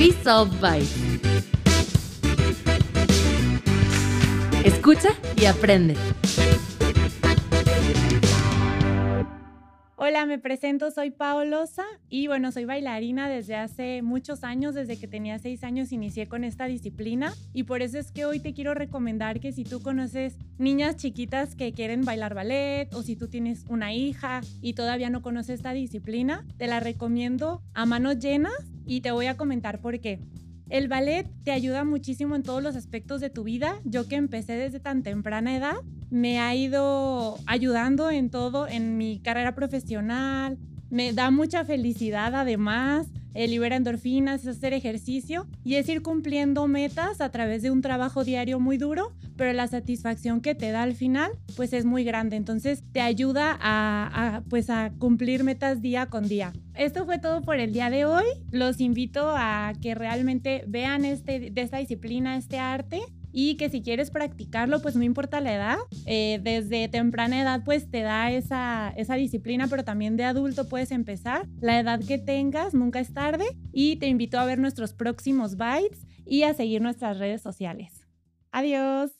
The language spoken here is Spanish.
We Solve Bites. Escucha y aprende. Hola, me presento, soy Paolosa y bueno, soy bailarina desde hace muchos años, desde que tenía seis años inicié con esta disciplina y por eso es que hoy te quiero recomendar que si tú conoces niñas chiquitas que quieren bailar ballet o si tú tienes una hija y todavía no conoces esta disciplina, te la recomiendo a manos llenas y te voy a comentar por qué. El ballet te ayuda muchísimo en todos los aspectos de tu vida. Yo que empecé desde tan temprana edad, me ha ido ayudando en todo, en mi carrera profesional. Me da mucha felicidad además eh, libera endorfinas, hacer ejercicio y es ir cumpliendo metas a través de un trabajo diario muy duro, pero la satisfacción que te da al final pues es muy grande, entonces te ayuda a, pues a cumplir metas día con día. Esto fue todo por el día de hoy. Los invito a que realmente vean este, de esta disciplina, este arte y que si quieres practicarlo, pues no importa la edad, eh, desde temprana edad pues te da esa, esa disciplina, pero también de adulto puedes empezar, la edad que tengas, nunca es tarde y te invito a ver nuestros próximos bytes y a seguir nuestras redes sociales. Adiós.